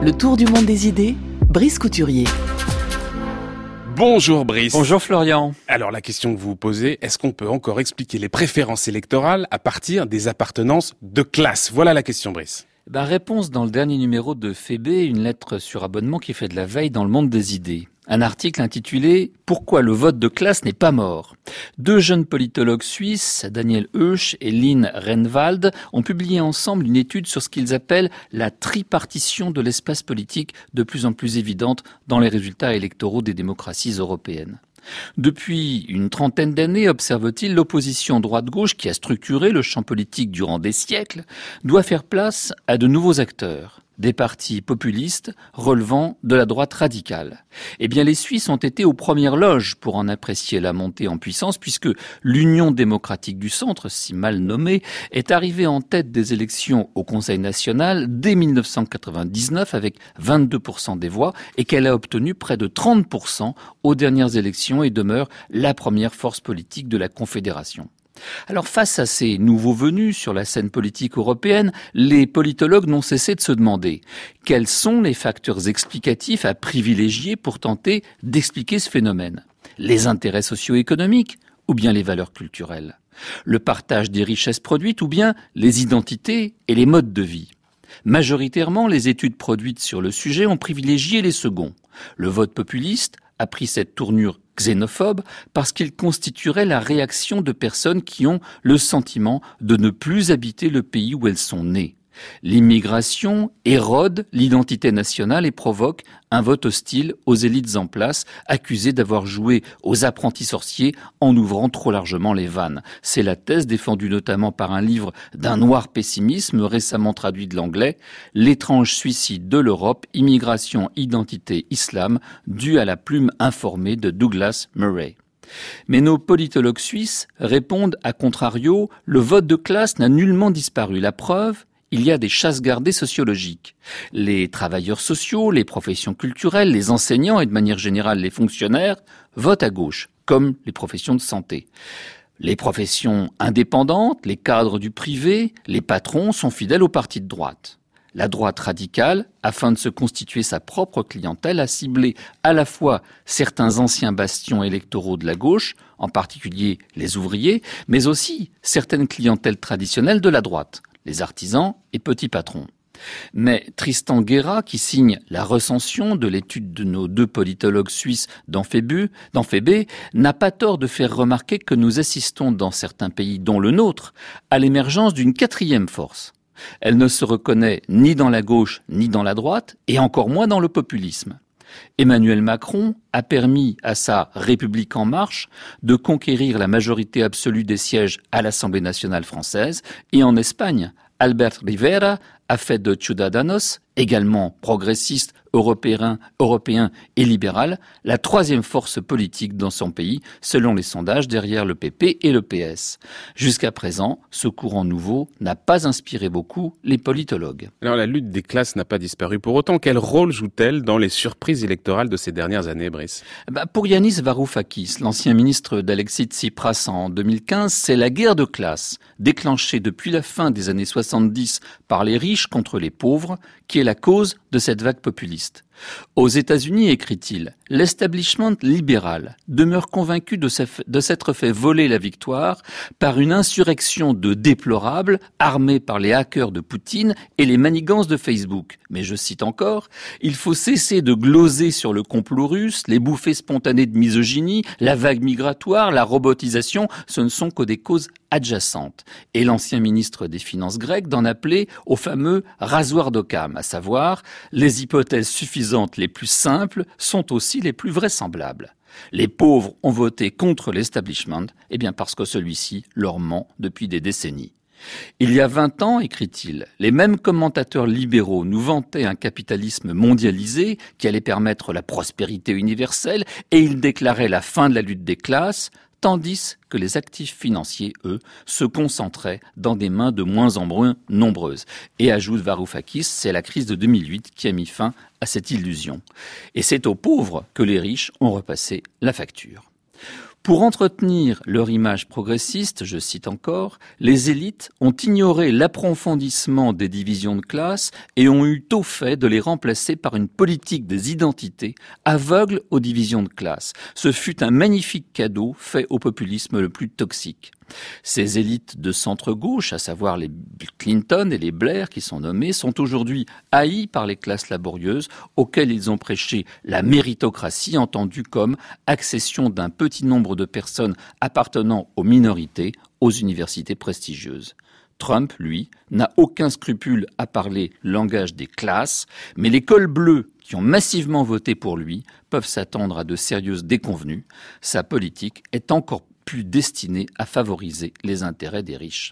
Le tour du monde des idées, Brice Couturier. Bonjour Brice. Bonjour Florian. Alors la question que vous vous posez, est-ce qu'on peut encore expliquer les préférences électorales à partir des appartenances de classe? Voilà la question Brice. Ben, réponse dans le dernier numéro de Fébé, une lettre sur abonnement qui fait de la veille dans le monde des idées. Un article intitulé Pourquoi le vote de classe n'est pas mort? Deux jeunes politologues suisses, Daniel Heusch et Lynn Renwald, ont publié ensemble une étude sur ce qu'ils appellent la tripartition de l'espace politique de plus en plus évidente dans les résultats électoraux des démocraties européennes. Depuis une trentaine d'années, observe-t-il, l'opposition droite-gauche qui a structuré le champ politique durant des siècles doit faire place à de nouveaux acteurs des partis populistes relevant de la droite radicale. Eh bien, les Suisses ont été aux premières loges pour en apprécier la montée en puissance, puisque l'Union démocratique du centre, si mal nommée, est arrivée en tête des élections au Conseil national dès 1999 avec 22% des voix et qu'elle a obtenu près de 30% aux dernières élections et demeure la première force politique de la Confédération. Alors face à ces nouveaux venus sur la scène politique européenne, les politologues n'ont cessé de se demander quels sont les facteurs explicatifs à privilégier pour tenter d'expliquer ce phénomène. Les intérêts socio-économiques ou bien les valeurs culturelles? Le partage des richesses produites ou bien les identités et les modes de vie? Majoritairement, les études produites sur le sujet ont privilégié les seconds. Le vote populiste a pris cette tournure xénophobe parce qu'il constituerait la réaction de personnes qui ont le sentiment de ne plus habiter le pays où elles sont nées. L'immigration érode l'identité nationale et provoque un vote hostile aux élites en place, accusées d'avoir joué aux apprentis sorciers en ouvrant trop largement les vannes. C'est la thèse défendue notamment par un livre d'un noir pessimisme récemment traduit de l'anglais, L'étrange suicide de l'Europe, immigration, identité, islam, dû à la plume informée de Douglas Murray. Mais nos politologues suisses répondent à contrario, le vote de classe n'a nullement disparu. La preuve, il y a des chasses gardées sociologiques. Les travailleurs sociaux, les professions culturelles, les enseignants et de manière générale les fonctionnaires votent à gauche, comme les professions de santé. Les professions indépendantes, les cadres du privé, les patrons sont fidèles au parti de droite. La droite radicale, afin de se constituer sa propre clientèle, a ciblé à la fois certains anciens bastions électoraux de la gauche, en particulier les ouvriers, mais aussi certaines clientèles traditionnelles de la droite, les artisans et petits patrons. Mais Tristan Guerra, qui signe la recension de l'étude de nos deux politologues suisses dans Fébé, n'a pas tort de faire remarquer que nous assistons dans certains pays, dont le nôtre, à l'émergence d'une quatrième force. Elle ne se reconnaît ni dans la gauche ni dans la droite, et encore moins dans le populisme. Emmanuel Macron a permis à sa République en marche de conquérir la majorité absolue des sièges à l'Assemblée nationale française et en Espagne, Albert Rivera a fait de Ciudadanos, également progressiste, européen, européen et libéral, la troisième force politique dans son pays, selon les sondages derrière le PP et le PS. Jusqu'à présent, ce courant nouveau n'a pas inspiré beaucoup les politologues. Alors la lutte des classes n'a pas disparu pour autant. Quel rôle joue-t-elle dans les surprises électorales de ces dernières années, Brice? Bah Pour Yanis Varoufakis, l'ancien ministre d'Alexis Tsipras en 2015, c'est la guerre de classe, déclenchée depuis la fin des années 70 par les riches contre les pauvres, qui est la cause de cette vague populiste. Aux États-Unis, écrit-il, l'establishment libéral demeure convaincu de s'être fait voler la victoire par une insurrection de déplorables armés par les hackers de Poutine et les manigances de Facebook. Mais je cite encore, il faut cesser de gloser sur le complot russe, les bouffées spontanées de misogynie, la vague migratoire, la robotisation, ce ne sont que des causes adjacentes. Et l'ancien ministre des Finances grec d'en appeler au fameux rasoir d'Occam, à savoir les hypothèses suffisantes les plus simples sont aussi les plus vraisemblables. Les pauvres ont voté contre l'establishment, eh bien parce que celui-ci leur ment depuis des décennies. Il y a vingt ans, écrit-il, les mêmes commentateurs libéraux nous vantaient un capitalisme mondialisé qui allait permettre la prospérité universelle et ils déclaraient la fin de la lutte des classes, tandis que les actifs financiers, eux, se concentraient dans des mains de moins en moins nombreuses. Et ajoute Varoufakis, c'est la crise de 2008 qui a mis fin à cette illusion. Et c'est aux pauvres que les riches ont repassé la facture. Pour entretenir leur image progressiste, je cite encore, les élites ont ignoré l'approfondissement des divisions de classe et ont eu tôt fait de les remplacer par une politique des identités aveugle aux divisions de classe. Ce fut un magnifique cadeau fait au populisme le plus toxique. Ces élites de centre-gauche, à savoir les Clinton et les Blair qui sont nommés, sont aujourd'hui haïs par les classes laborieuses auxquelles ils ont prêché la méritocratie entendue comme accession d'un petit nombre de personnes appartenant aux minorités aux universités prestigieuses. Trump, lui, n'a aucun scrupule à parler langage des classes, mais les cols bleus qui ont massivement voté pour lui peuvent s'attendre à de sérieuses déconvenues. Sa politique est encore plus destiné à favoriser les intérêts des riches.